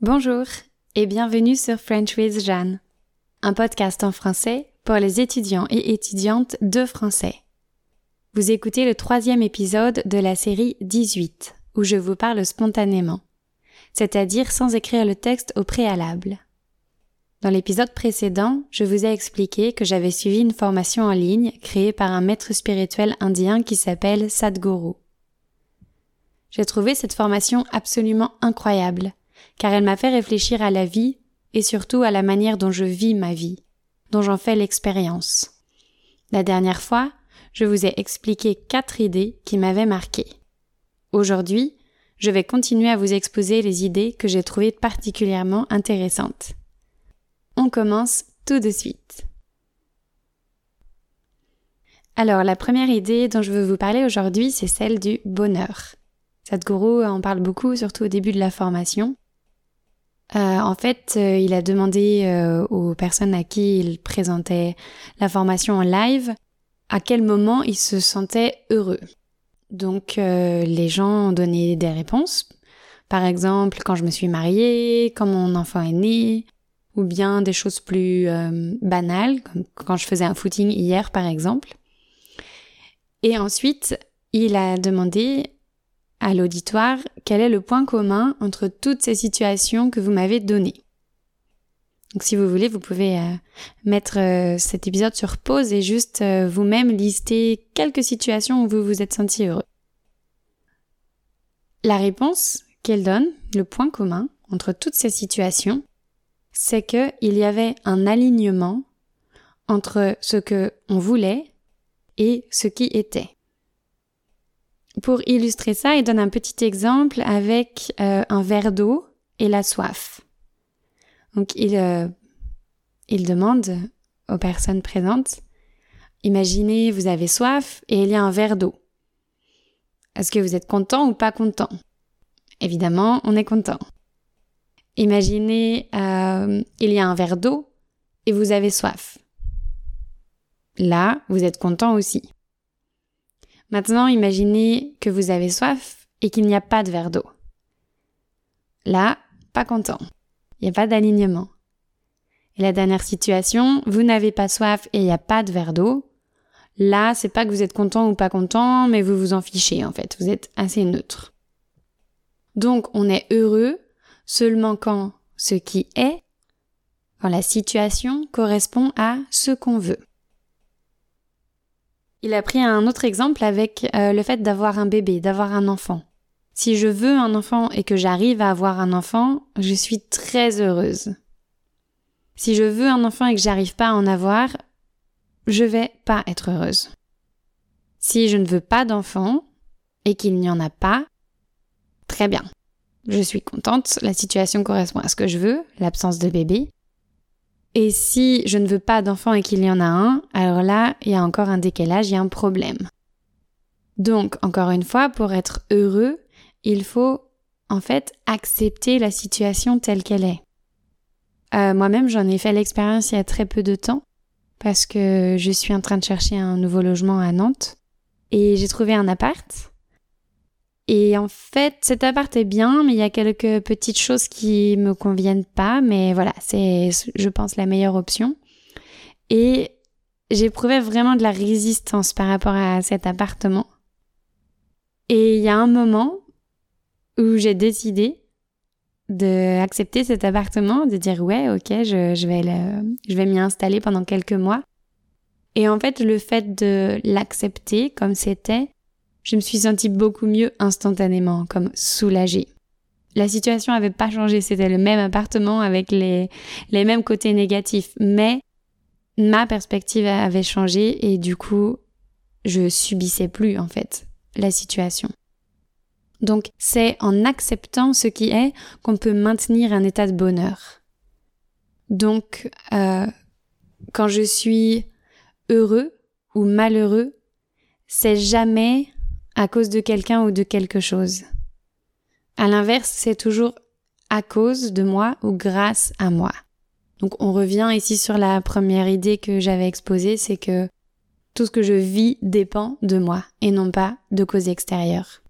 Bonjour et bienvenue sur French with Jeanne, un podcast en français pour les étudiants et étudiantes de français. Vous écoutez le troisième épisode de la série 18, où je vous parle spontanément, c'est-à-dire sans écrire le texte au préalable. Dans l'épisode précédent, je vous ai expliqué que j'avais suivi une formation en ligne créée par un maître spirituel indien qui s'appelle Sadhguru. J'ai trouvé cette formation absolument incroyable, car elle m'a fait réfléchir à la vie et surtout à la manière dont je vis ma vie, dont j'en fais l'expérience. La dernière fois, je vous ai expliqué quatre idées qui m'avaient marqué. Aujourd'hui, je vais continuer à vous exposer les idées que j'ai trouvées particulièrement intéressantes. On commence tout de suite. Alors, la première idée dont je veux vous parler aujourd'hui, c'est celle du bonheur. Sadhguru en parle beaucoup, surtout au début de la formation. Euh, en fait, euh, il a demandé euh, aux personnes à qui il présentait la formation en live à quel moment ils se sentaient heureux. Donc les gens ont donné des réponses. Par exemple, quand je me suis mariée, quand mon enfant est né, ou bien des choses plus banales, comme quand je faisais un footing hier par exemple. Et ensuite, il a demandé à l'auditoire quel est le point commun entre toutes ces situations que vous m'avez données? Donc si vous voulez, vous pouvez euh, mettre euh, cet épisode sur pause et juste euh, vous-même lister quelques situations où vous vous êtes senti heureux. La réponse qu'elle donne, le point commun entre toutes ces situations, c'est qu'il y avait un alignement entre ce que on voulait et ce qui était. Pour illustrer ça, il donne un petit exemple avec euh, un verre d'eau et la soif. Donc il, euh, il demande aux personnes présentes, imaginez vous avez soif et il y a un verre d'eau. Est-ce que vous êtes content ou pas content? Évidemment, on est content. Imaginez euh, il y a un verre d'eau et vous avez soif. Là, vous êtes content aussi. Maintenant, imaginez que vous avez soif et qu'il n'y a pas de verre d'eau. Là, pas content. Il n'y a pas d'alignement. Et la dernière situation, vous n'avez pas soif et il n'y a pas de verre d'eau. Là, c'est pas que vous êtes content ou pas content, mais vous vous en fichez en fait. Vous êtes assez neutre. Donc, on est heureux seulement quand ce qui est, quand la situation correspond à ce qu'on veut. Il a pris un autre exemple avec euh, le fait d'avoir un bébé, d'avoir un enfant. Si je veux un enfant et que j'arrive à avoir un enfant, je suis très heureuse. Si je veux un enfant et que j'arrive pas à en avoir, je vais pas être heureuse. Si je ne veux pas d'enfant et qu'il n'y en a pas, très bien. Je suis contente, la situation correspond à ce que je veux, l'absence de bébé. Et si je ne veux pas d'enfant et qu'il y en a un, alors là, il y a encore un décalage, il y a un problème. Donc, encore une fois, pour être heureux, il faut en fait accepter la situation telle qu'elle est. Euh, moi-même, j'en ai fait l'expérience il y a très peu de temps parce que je suis en train de chercher un nouveau logement à Nantes et j'ai trouvé un appart et en fait, cet appart est bien, mais il y a quelques petites choses qui me conviennent pas. Mais voilà, c'est, je pense, la meilleure option. Et j'éprouvais vraiment de la résistance par rapport à cet appartement. Et il y a un moment où j'ai décidé d'accepter cet appartement, de dire ouais, ok, je vais je vais m'y installer pendant quelques mois. Et en fait, le fait de l'accepter comme c'était, je me suis sentie beaucoup mieux instantanément, comme soulagée. La situation n'avait pas changé, c'était le même appartement avec les, les mêmes côtés négatifs, mais ma perspective avait changé et du coup, je subissais plus en fait la situation. Donc c'est en acceptant ce qui est qu'on peut maintenir un état de bonheur. Donc euh, quand je suis heureux ou malheureux, c'est jamais à cause de quelqu'un ou de quelque chose. À l'inverse, c'est toujours à cause de moi ou grâce à moi. Donc on revient ici sur la première idée que j'avais exposée, c'est que tout ce que je vis dépend de moi et non pas de causes extérieures.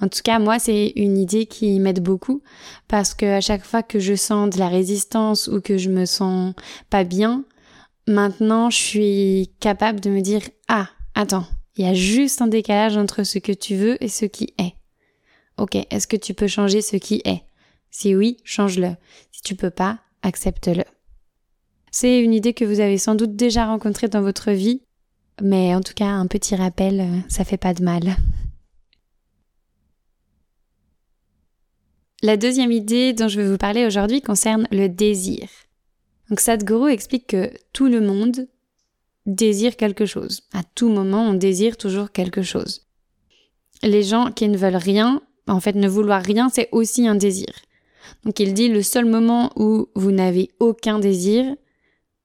En tout cas, moi, c'est une idée qui m'aide beaucoup parce que à chaque fois que je sens de la résistance ou que je me sens pas bien, maintenant, je suis capable de me dire, ah, attends, il y a juste un décalage entre ce que tu veux et ce qui est. Ok, est-ce que tu peux changer ce qui est? Si oui, change-le. Si tu peux pas, accepte-le. C'est une idée que vous avez sans doute déjà rencontrée dans votre vie, mais en tout cas, un petit rappel, euh, ça fait pas de mal. La deuxième idée dont je vais vous parler aujourd'hui concerne le désir. Donc Sadhguru explique que tout le monde désire quelque chose. À tout moment, on désire toujours quelque chose. Les gens qui ne veulent rien, en fait, ne vouloir rien, c'est aussi un désir. Donc il dit le seul moment où vous n'avez aucun désir,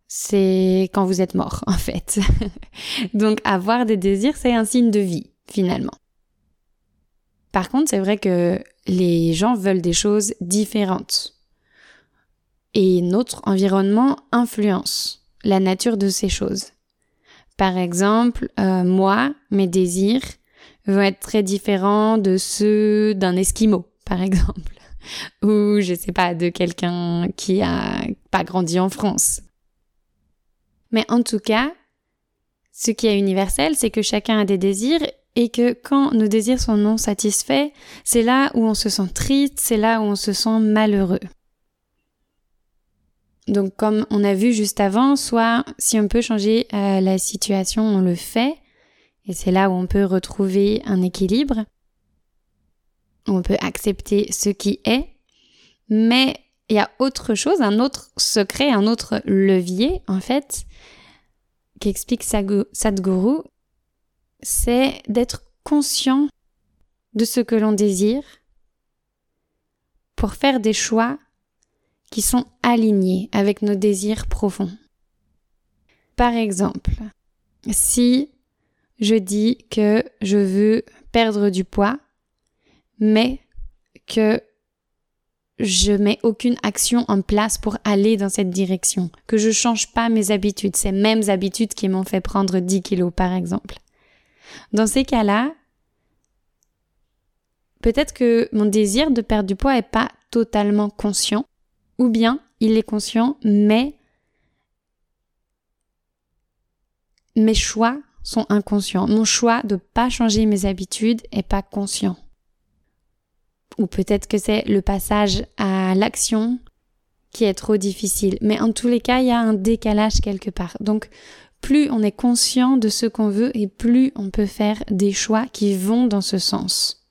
c'est quand vous êtes mort, en fait. Donc avoir des désirs, c'est un signe de vie, finalement. Par contre, c'est vrai que les gens veulent des choses différentes. Et notre environnement influence la nature de ces choses. Par exemple, euh, moi, mes désirs vont être très différents de ceux d'un esquimau, par exemple, ou je sais pas, de quelqu'un qui a pas grandi en France. Mais en tout cas, ce qui est universel, c'est que chacun a des désirs et que quand nos désirs sont non satisfaits, c'est là où on se sent triste, c'est là où on se sent malheureux. Donc comme on a vu juste avant, soit si on peut changer euh, la situation, on le fait, et c'est là où on peut retrouver un équilibre, on peut accepter ce qui est, mais il y a autre chose, un autre secret, un autre levier en fait, qu'explique Sadhguru, c'est d'être conscient de ce que l'on désire pour faire des choix qui sont alignés avec nos désirs profonds. Par exemple, si je dis que je veux perdre du poids, mais que je mets aucune action en place pour aller dans cette direction, que je change pas mes habitudes, ces mêmes habitudes qui m'ont fait prendre 10 kilos par exemple. Dans ces cas-là, peut-être que mon désir de perdre du poids n'est pas totalement conscient, ou bien il est conscient, mais mes choix sont inconscients. Mon choix de pas changer mes habitudes est pas conscient. Ou peut-être que c'est le passage à l'action qui est trop difficile. Mais en tous les cas, il y a un décalage quelque part. Donc, plus on est conscient de ce qu'on veut et plus on peut faire des choix qui vont dans ce sens.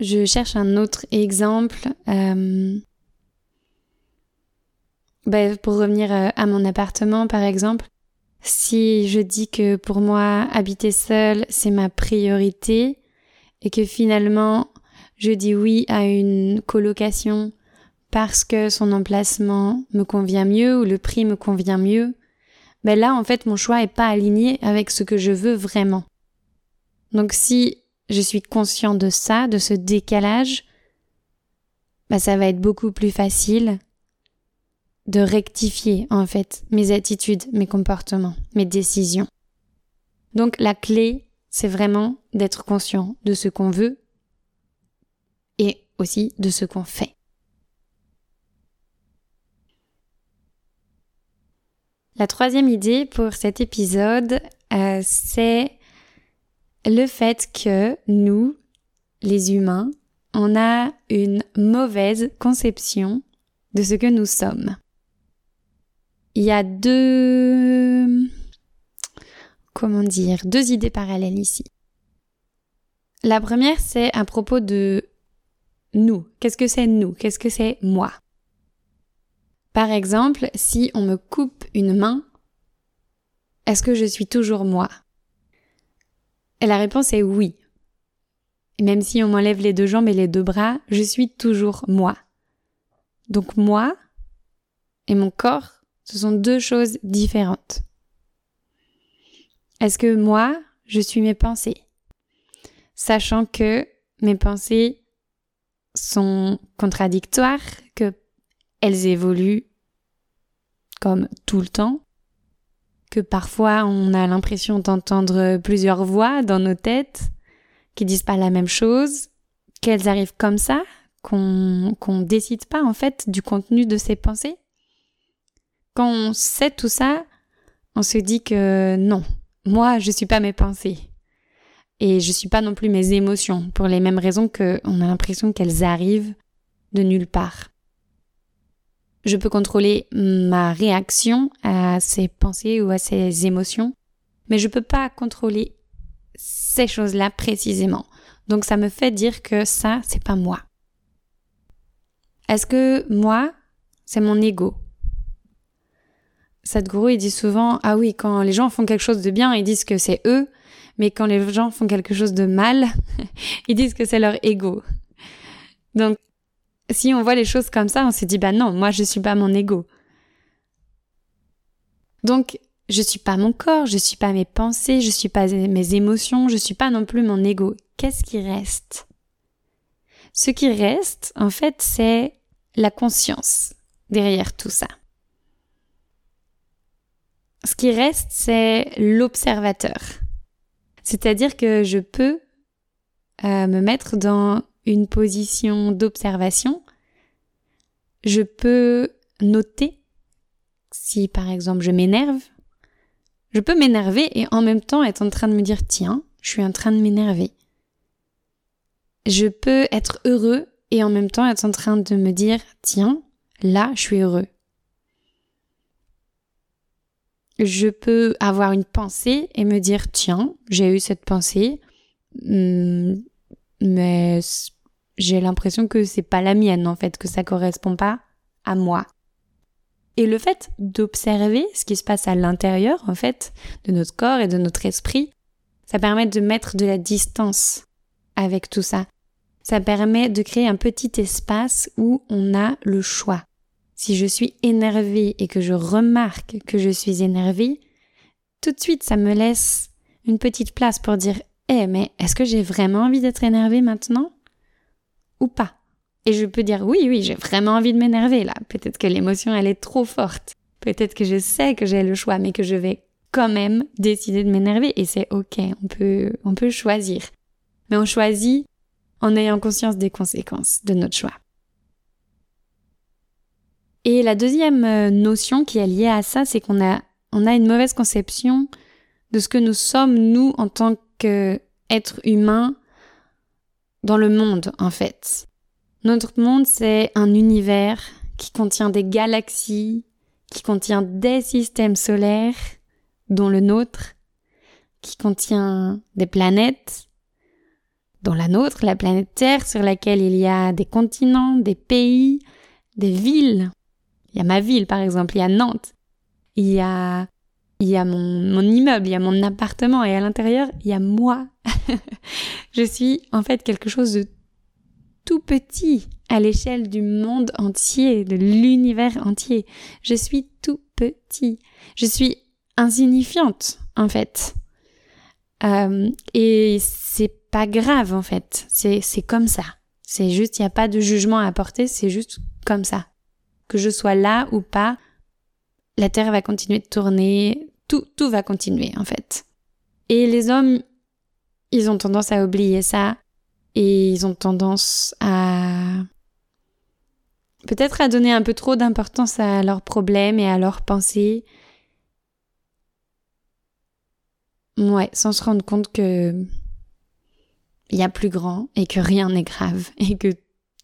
Je cherche un autre exemple. Euh, ben, pour revenir euh, à mon appartement, par exemple, si je dis que pour moi, habiter seul, c'est ma priorité, et que finalement, je dis oui à une colocation parce que son emplacement me convient mieux ou le prix me convient mieux, ben là, en fait, mon choix est pas aligné avec ce que je veux vraiment. Donc si je suis conscient de ça, de ce décalage, ben ça va être beaucoup plus facile de rectifier, en fait, mes attitudes, mes comportements, mes décisions. Donc la clé, c'est vraiment d'être conscient de ce qu'on veut et aussi de ce qu'on fait. La troisième idée pour cet épisode, euh, c'est le fait que nous, les humains, on a une mauvaise conception de ce que nous sommes. Il y a deux, comment dire, deux idées parallèles ici. La première, c'est à propos de nous. Qu'est-ce que c'est nous? Qu'est-ce que c'est moi? Par exemple, si on me coupe une main, est-ce que je suis toujours moi? Et la réponse est oui. même si on m'enlève les deux jambes et les deux bras, je suis toujours moi. Donc moi et mon corps, ce sont deux choses différentes. Est-ce que moi, je suis mes pensées? Sachant que mes pensées sont contradictoires, que elles évoluent comme tout le temps, que parfois on a l'impression d'entendre plusieurs voix dans nos têtes, qui disent pas la même chose, qu'elles arrivent comme ça, qu'on qu'on décide pas en fait du contenu de ces pensées? Quand on sait tout ça, on se dit que non, moi je suis pas mes pensées et je suis pas non plus mes émotions pour les mêmes raisons que on a l'impression qu'elles arrivent de nulle part. Je peux contrôler ma réaction à ces pensées ou à ces émotions, mais je peux pas contrôler ces choses-là précisément. Donc ça me fait dire que ça, c'est pas moi. Est-ce que moi, c'est mon ego? Sadhguru, il dit souvent, ah oui, quand les gens font quelque chose de bien, ils disent que c'est eux, mais quand les gens font quelque chose de mal, ils disent que c'est leur ego. Donc, si on voit les choses comme ça, on se dit, bah non, moi je suis pas mon ego. Donc, je suis pas mon corps, je suis pas mes pensées, je suis pas mes émotions, je suis pas non plus mon ego. Qu'est-ce qui reste? Ce qui reste, en fait, c'est la conscience derrière tout ça. Ce qui reste, c'est l'observateur. C'est-à-dire que je peux euh, me mettre dans une position d'observation. Je peux noter si par exemple je m'énerve. Je peux m'énerver et en même temps être en train de me dire tiens, je suis en train de m'énerver. Je peux être heureux et en même temps être en train de me dire tiens, là je suis heureux. Je peux avoir une pensée et me dire tiens, j'ai eu cette pensée, hmm, mais j'ai l'impression que c'est pas la mienne en fait, que ça correspond pas à moi. Et le fait d'observer ce qui se passe à l'intérieur en fait de notre corps et de notre esprit, ça permet de mettre de la distance avec tout ça. Ça permet de créer un petit espace où on a le choix. Si je suis énervée et que je remarque que je suis énervée, tout de suite ça me laisse une petite place pour dire Eh mais est-ce que j'ai vraiment envie d'être énervée maintenant ou pas? Et je peux dire oui, oui, j'ai vraiment envie de m'énerver là. Peut-être que l'émotion, elle est trop forte. Peut-être que je sais que j'ai le choix, mais que je vais quand même décider de m'énerver. Et c'est ok, on peut, on peut choisir. Mais on choisit en ayant conscience des conséquences de notre choix. Et la deuxième euh, notion qui est liée à ça, c'est qu'on a, on a une mauvaise conception de ce que nous sommes, nous, en tant qu'êtres humains, dans le monde en fait. Notre monde, c'est un univers qui contient des galaxies, qui contient des systèmes solaires, dont le nôtre, qui contient des planètes, dont la nôtre, la planète Terre, sur laquelle il y a des continents, des pays, des villes. Il y a ma ville, par exemple, il y a Nantes. Il y a il y a mon, mon immeuble, il y a mon appartement et à l'intérieur, il y a moi. je suis en fait quelque chose de tout petit à l'échelle du monde entier, de l'univers entier. Je suis tout petit. Je suis insignifiante, en fait. Euh, et c'est pas grave, en fait. C'est, c'est comme ça. C'est juste, il n'y a pas de jugement à apporter, c'est juste comme ça. Que je sois là ou pas, la Terre va continuer de tourner, tout, tout va continuer en fait. Et les hommes, ils ont tendance à oublier ça et ils ont tendance à peut-être à donner un peu trop d'importance à leurs problèmes et à leurs pensées. Ouais, sans se rendre compte que il y a plus grand et que rien n'est grave et que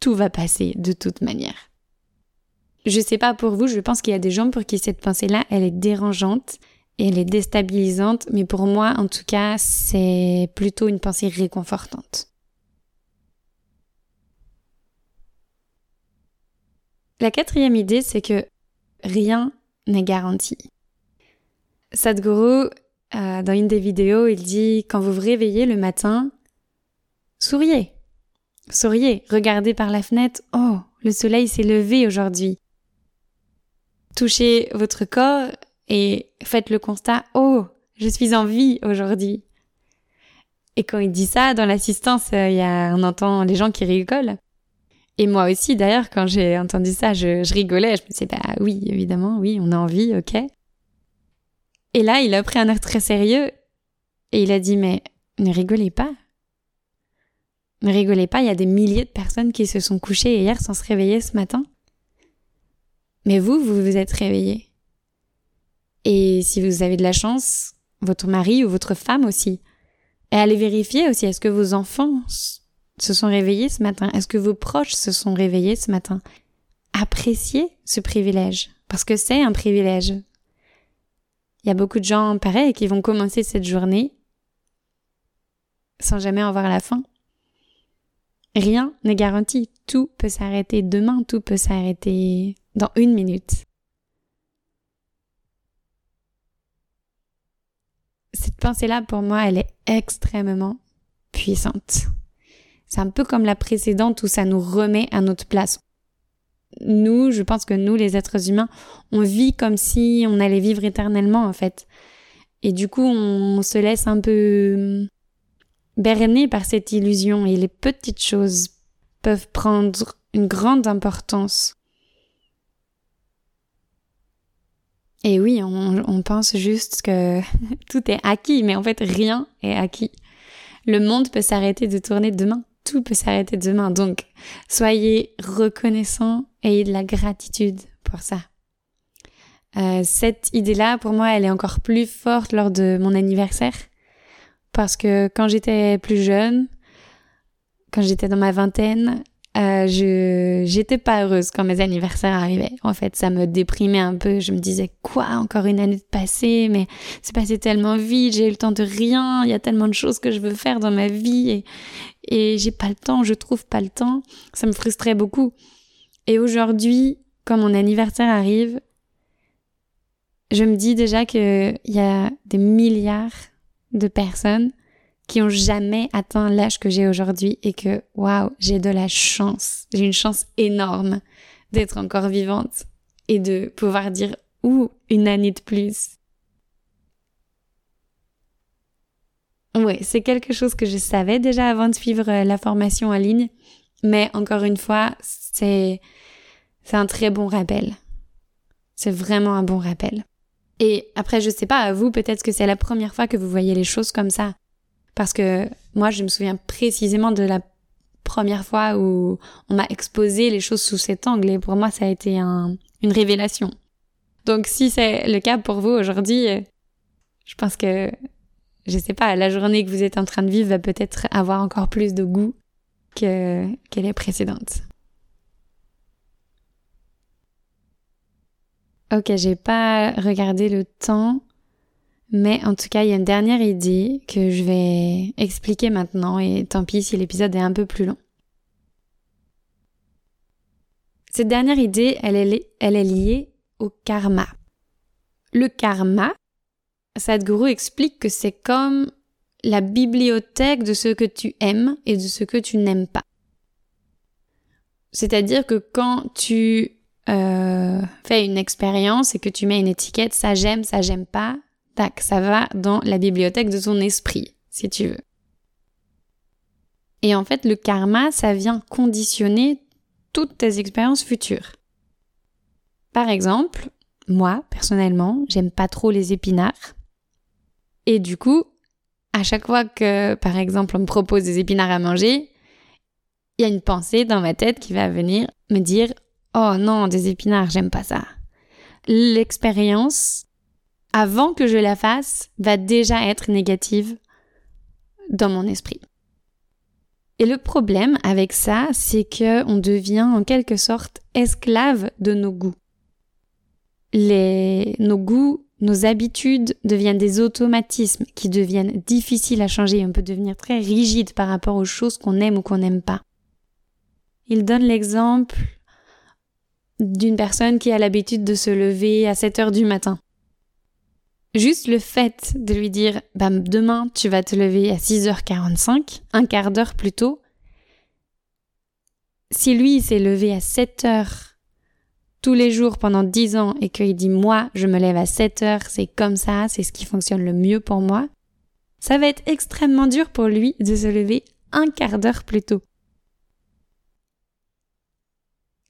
tout va passer de toute manière. Je sais pas pour vous, je pense qu'il y a des gens pour qui cette pensée-là, elle est dérangeante et elle est déstabilisante, mais pour moi, en tout cas, c'est plutôt une pensée réconfortante. La quatrième idée, c'est que rien n'est garanti. Sadhguru, euh, dans une des vidéos, il dit quand vous vous réveillez le matin, souriez. Souriez, regardez par la fenêtre, oh, le soleil s'est levé aujourd'hui. Touchez votre corps et faites le constat, oh, je suis en vie aujourd'hui. Et quand il dit ça, dans l'assistance, euh, il on entend les gens qui rigolent. Et moi aussi, d'ailleurs, quand j'ai entendu ça, je, je, rigolais. Je me disais, bah oui, évidemment, oui, on a envie, ok. Et là, il a pris un air très sérieux et il a dit, mais ne rigolez pas. Ne rigolez pas, il y a des milliers de personnes qui se sont couchées hier sans se réveiller ce matin. Mais vous, vous vous êtes réveillés. Et si vous avez de la chance, votre mari ou votre femme aussi. Et allez vérifier aussi, est-ce que vos enfants se sont réveillés ce matin? Est-ce que vos proches se sont réveillés ce matin? Appréciez ce privilège, parce que c'est un privilège. Il y a beaucoup de gens pareils qui vont commencer cette journée sans jamais en voir la fin. Rien n'est garanti. Tout peut s'arrêter demain, tout peut s'arrêter dans une minute. Cette pensée-là, pour moi, elle est extrêmement puissante. C'est un peu comme la précédente où ça nous remet à notre place. Nous, je pense que nous, les êtres humains, on vit comme si on allait vivre éternellement, en fait. Et du coup, on se laisse un peu berner par cette illusion et les petites choses peuvent prendre une grande importance. Et oui, on, pense juste que tout est acquis, mais en fait rien est acquis. Le monde peut s'arrêter de tourner demain, tout peut s'arrêter demain. Donc, soyez reconnaissants, ayez de la gratitude pour ça. Euh, cette idée-là, pour moi, elle est encore plus forte lors de mon anniversaire. Parce que quand j'étais plus jeune, quand j'étais dans ma vingtaine, euh, je j'étais pas heureuse quand mes anniversaires arrivaient. En fait, ça me déprimait un peu. Je me disais quoi, encore une année de passé, mais c'est passé tellement vite. J'ai eu le temps de rien. Il y a tellement de choses que je veux faire dans ma vie et et j'ai pas le temps. Je trouve pas le temps. Ça me frustrait beaucoup. Et aujourd'hui, quand mon anniversaire arrive, je me dis déjà que il y a des milliards de personnes qui ont jamais atteint l'âge que j'ai aujourd'hui et que waouh, j'ai de la chance. J'ai une chance énorme d'être encore vivante et de pouvoir dire ou une année de plus. Ouais, c'est quelque chose que je savais déjà avant de suivre euh, la formation en ligne, mais encore une fois, c'est c'est un très bon rappel. C'est vraiment un bon rappel. Et après, je sais pas, à vous, peut-être que c'est la première fois que vous voyez les choses comme ça. Parce que moi, je me souviens précisément de la première fois où on m'a exposé les choses sous cet angle et pour moi, ça a été un, une révélation. Donc, si c'est le cas pour vous aujourd'hui, euh, je pense que, je sais pas, la journée que vous êtes en train de vivre va peut-être avoir encore plus de goût que, que les précédentes. Ok, j'ai pas regardé le temps, mais en tout cas, il y a une dernière idée que je vais expliquer maintenant et tant pis si l'épisode est un peu plus long. Cette dernière idée, elle est, liée au karma. Le karma, Sadhguru explique que c'est comme la bibliothèque de ce que tu aimes et de ce que tu n'aimes pas. C'est-à-dire que quand tu euh, fais une expérience et que tu mets une étiquette, ça j'aime, ça j'aime pas, tac, ça va dans la bibliothèque de ton esprit, si tu veux. Et en fait, le karma, ça vient conditionner toutes tes expériences futures. Par exemple, moi, personnellement, j'aime pas trop les épinards. Et du coup, à chaque fois que, par exemple, on me propose des épinards à manger, il y a une pensée dans ma tête qui va venir me dire Oh non, des épinards, j'aime pas ça. L'expérience, avant que je la fasse, va déjà être négative dans mon esprit. Et le problème avec ça, c'est que on devient en quelque sorte esclave de nos goûts. Les, nos goûts, nos habitudes deviennent des automatismes qui deviennent difficiles à changer. On peut devenir très rigide par rapport aux choses qu'on aime ou qu'on n'aime pas. Il donne l'exemple d'une personne qui a l'habitude de se lever à 7 heures du matin. Juste le fait de lui dire bah, demain tu vas te lever à 6h45, un quart d'heure plus tôt, si lui s'est levé à 7 heures tous les jours pendant 10 ans et qu'il dit moi je me lève à 7 heures, c'est comme ça, c'est ce qui fonctionne le mieux pour moi, ça va être extrêmement dur pour lui de se lever un quart d'heure plus tôt.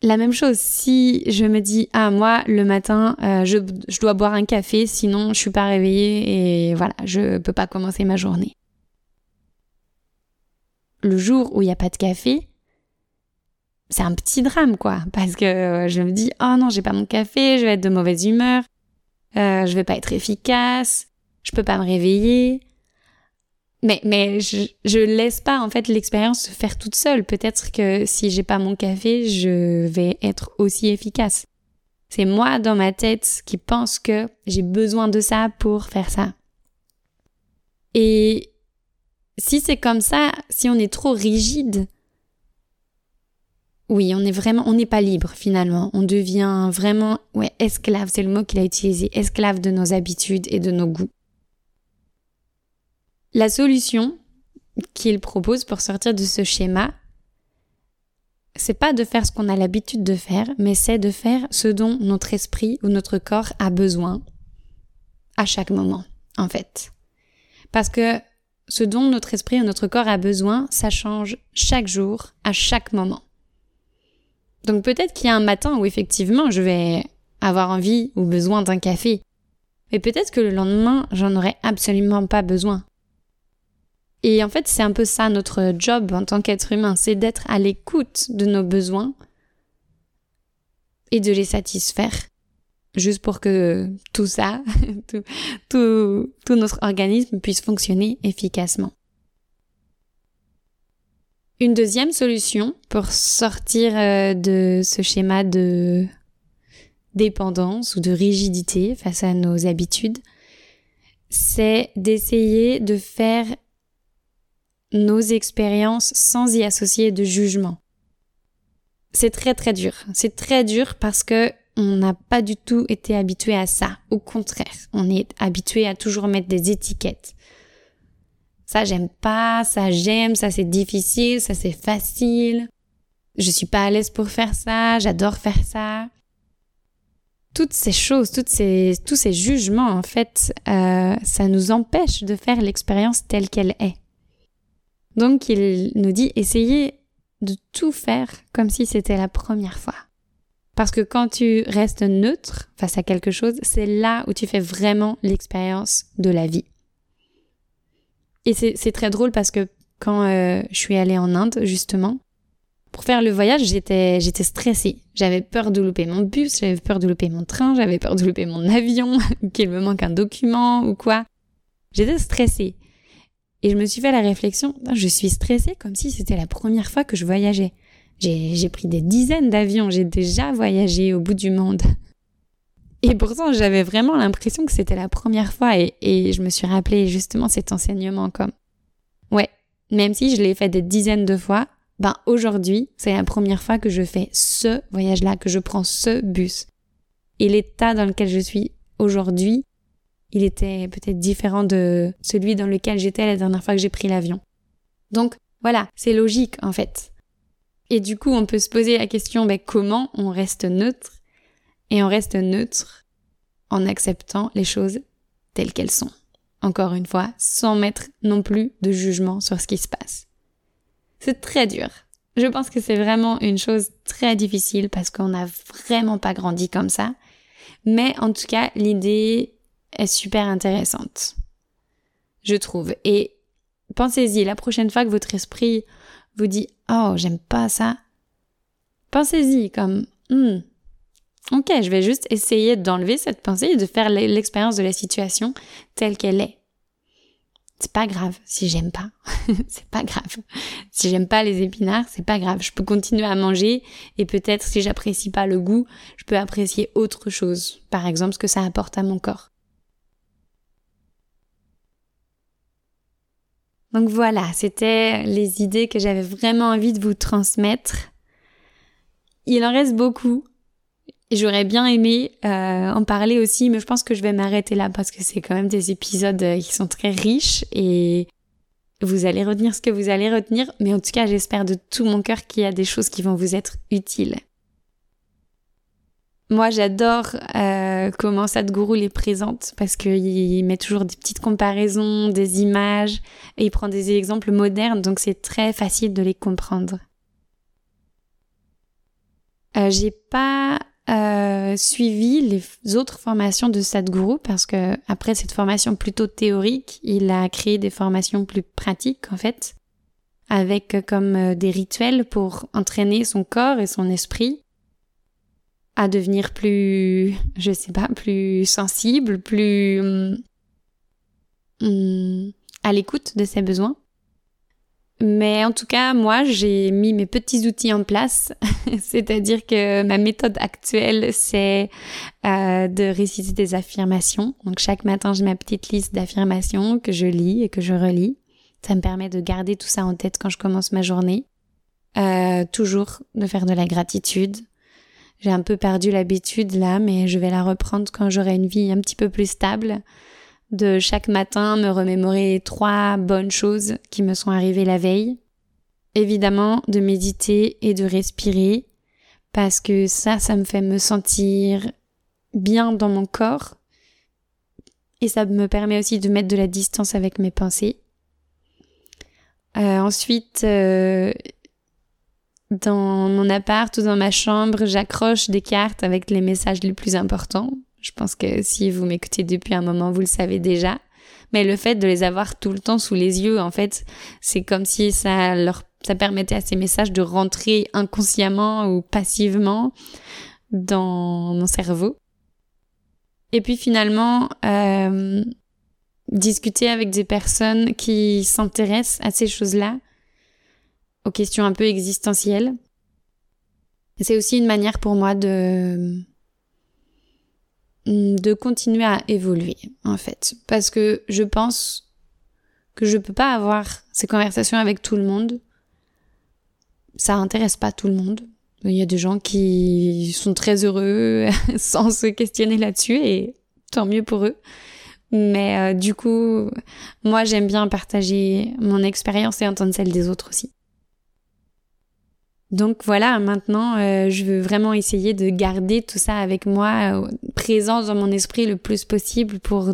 La même chose, si je me dis ah moi le matin euh, je, je, dois boire un café sinon je suis pas réveillée et voilà je peux pas commencer ma journée. le jour où il n'y a pas de café, c'est un petit drame, quoi. Parce que je me dis, oh non, j'ai pas mon café, je vais être de mauvaise humeur, euh, je vais pas être efficace, je peux pas me réveiller. Mais, mais je, je laisse pas, en fait, l'expérience se faire toute seule. Peut-être que si j'ai pas mon café, je vais être aussi efficace. C'est moi dans ma tête qui pense que j'ai besoin de ça pour faire ça. Et si c'est comme ça, si on est trop rigide, oui, on est vraiment, on n'est pas libre finalement. On devient vraiment, ouais, esclave, c'est le mot qu'il a utilisé, esclave de nos habitudes et de nos goûts. La solution qu'il propose pour sortir de ce schéma, c'est pas de faire ce qu'on a l'habitude de faire, mais c'est de faire ce dont notre esprit ou notre corps a besoin à chaque moment, en fait. Parce que ce dont notre esprit ou notre corps a besoin, ça change chaque jour, à chaque moment. Donc peut-être qu'il y a un matin où effectivement je vais avoir envie ou besoin d'un café. Mais peut-être que le lendemain, j'en aurai absolument pas besoin. Et en fait, c'est un peu ça notre job en tant qu'être humain, c'est d'être à l'écoute de nos besoins et de les satisfaire. Juste pour que tout ça, tout, notre organisme puisse fonctionner efficacement. Une deuxième solution pour sortir euh, de ce schéma de dépendance ou de rigidité face à nos habitudes, c'est d'essayer de faire nos expériences sans y associer de jugement. C'est très très dur. C'est très dur parce que on n'a pas du tout été habitué à ça. Au contraire, on est habitué à toujours mettre des étiquettes. Ça j'aime pas, ça j'aime, ça c'est difficile, ça c'est facile. Je suis pas à l'aise pour faire ça, j'adore faire ça. Toutes ces choses, toutes ces, tous ces jugements, en fait, euh, ça nous empêche de faire l'expérience telle qu'elle est. Donc il nous dit essayez de tout faire comme si c'était la première fois. Parce que quand tu restes neutre face à quelque chose, c'est là où tu fais vraiment l'expérience de la vie. Et c'est très drôle parce que quand euh, je suis allée en Inde, justement, pour faire le voyage, j'étais stressée. J'avais peur de louper mon bus, j'avais peur de louper mon train, j'avais peur de louper mon avion, qu'il me manque un document ou quoi. J'étais stressée. Et je me suis fait la réflexion, je suis stressée comme si c'était la première fois que je voyageais. J'ai pris des dizaines d'avions, j'ai déjà voyagé au bout du monde. Et pourtant, j'avais vraiment l'impression que c'était la première fois et, et, je me suis rappelé justement cet enseignement comme, ouais, même si je l'ai fait des dizaines de fois, ben aujourd'hui, c'est la première fois que je fais ce voyage-là, que je prends ce bus. Et l'état dans lequel je suis aujourd'hui, il était peut-être différent de celui dans lequel j'étais la dernière fois que j'ai pris l'avion. Donc voilà, c'est logique en fait. Et du coup, on peut se poser la question, ben, comment on reste neutre Et on reste neutre en acceptant les choses telles qu'elles sont. Encore une fois, sans mettre non plus de jugement sur ce qui se passe. C'est très dur. Je pense que c'est vraiment une chose très difficile parce qu'on n'a vraiment pas grandi comme ça. Mais en tout cas, l'idée est super intéressante. Je trouve. Et pensez-y, la prochaine fois que votre esprit vous dit Oh, j'aime pas ça, pensez-y comme hmm, Ok, je vais juste essayer d'enlever cette pensée et de faire l'expérience de la situation telle qu'elle est. C'est pas grave si j'aime pas. c'est pas grave. Si j'aime pas les épinards, c'est pas grave. Je peux continuer à manger et peut-être si j'apprécie pas le goût, je peux apprécier autre chose. Par exemple, ce que ça apporte à mon corps. Donc voilà, c'était les idées que j'avais vraiment envie de vous transmettre. Il en reste beaucoup. J'aurais bien aimé euh, en parler aussi, mais je pense que je vais m'arrêter là parce que c'est quand même des épisodes euh, qui sont très riches et vous allez retenir ce que vous allez retenir. Mais en tout cas, j'espère de tout mon cœur qu'il y a des choses qui vont vous être utiles. Moi, j'adore euh, comment Sadhguru les présente parce qu'il met toujours des petites comparaisons, des images et il prend des exemples modernes, donc c'est très facile de les comprendre. Euh, j'ai pas euh, suivi les autres formations de Sadhguru parce que après cette formation plutôt théorique, il a créé des formations plus pratiques en fait. avec comme des rituels pour entraîner son corps et son esprit à devenir plus, je sais pas, plus sensible, plus hum, hum, à l'écoute de ses besoins. Mais en tout cas, moi, j'ai mis mes petits outils en place. C'est-à-dire que ma méthode actuelle, c'est euh, de réciter des affirmations. Donc chaque matin, j'ai ma petite liste d'affirmations que je lis et que je relis. Ça me permet de garder tout ça en tête quand je commence ma journée. Euh, toujours de faire de la gratitude, j'ai un peu perdu l'habitude là, mais je vais la reprendre quand j'aurai une vie un petit peu plus stable. De chaque matin me remémorer trois bonnes choses qui me sont arrivées la veille. Évidemment, de méditer et de respirer, parce que ça, ça me fait me sentir bien dans mon corps. Et ça me permet aussi de mettre de la distance avec mes pensées. Euh, ensuite, euh, dans mon appart ou dans ma chambre, j'accroche des cartes avec les messages les plus importants. Je pense que si vous m'écoutez depuis un moment, vous le savez déjà. Mais le fait de les avoir tout le temps sous les yeux, en fait, c'est comme si ça leur, ça permettait à ces messages de rentrer inconsciemment ou passivement dans mon cerveau. Et puis finalement, euh, discuter avec des personnes qui s'intéressent à ces choses-là, aux questions un peu existentielles. C'est aussi une manière pour moi de de continuer à évoluer en fait parce que je pense que je peux pas avoir ces conversations avec tout le monde. Ça intéresse pas tout le monde. Il y a des gens qui sont très heureux sans se questionner là-dessus et tant mieux pour eux. Mais euh, du coup, moi j'aime bien partager mon expérience et entendre celle des autres aussi. Donc voilà, maintenant, euh, je veux vraiment essayer de garder tout ça avec moi, euh, présent dans mon esprit le plus possible pour,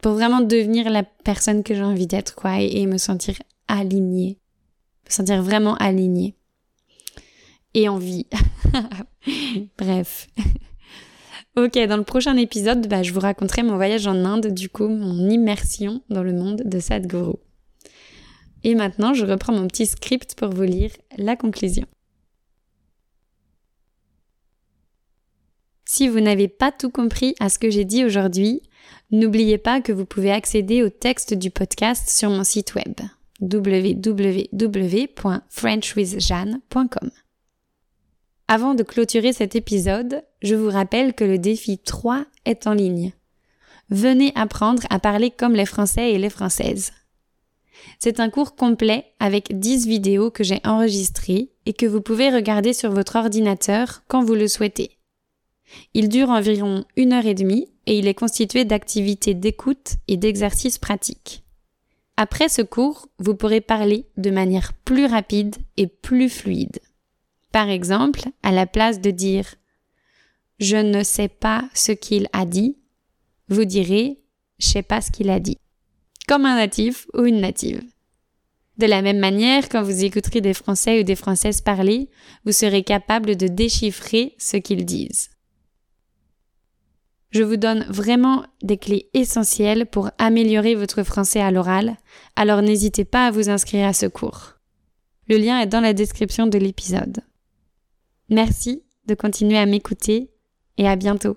pour vraiment devenir la personne que j'ai envie d'être, quoi, et, me sentir alignée. Me sentir vraiment alignée. Et en vie. Bref. ok, dans le prochain épisode, bah, je vous raconterai mon voyage en Inde, du coup, mon immersion dans le monde de Sadhguru. Et maintenant, je reprends mon petit script pour vous lire la conclusion. Si vous n'avez pas tout compris à ce que j'ai dit aujourd'hui, n'oubliez pas que vous pouvez accéder au texte du podcast sur mon site web www.frenchwithjeanne.com. Avant de clôturer cet épisode, je vous rappelle que le défi 3 est en ligne. Venez apprendre à parler comme les Français et les Françaises. C'est un cours complet avec 10 vidéos que j'ai enregistrées et que vous pouvez regarder sur votre ordinateur quand vous le souhaitez. Il dure environ une heure et demie et il est constitué d'activités d'écoute et d'exercices pratiques. Après ce cours, vous pourrez parler de manière plus rapide et plus fluide. Par exemple, à la place de dire je ne sais pas ce qu'il a dit, vous direz je sais pas ce qu'il a dit. Comme un natif ou une native. De la même manière, quand vous écouterez des Français ou des Françaises parler, vous serez capable de déchiffrer ce qu'ils disent. Je vous donne vraiment des clés essentielles pour améliorer votre français à l'oral, alors n'hésitez pas à vous inscrire à ce cours. Le lien est dans la description de l'épisode. Merci de continuer à m'écouter et à bientôt.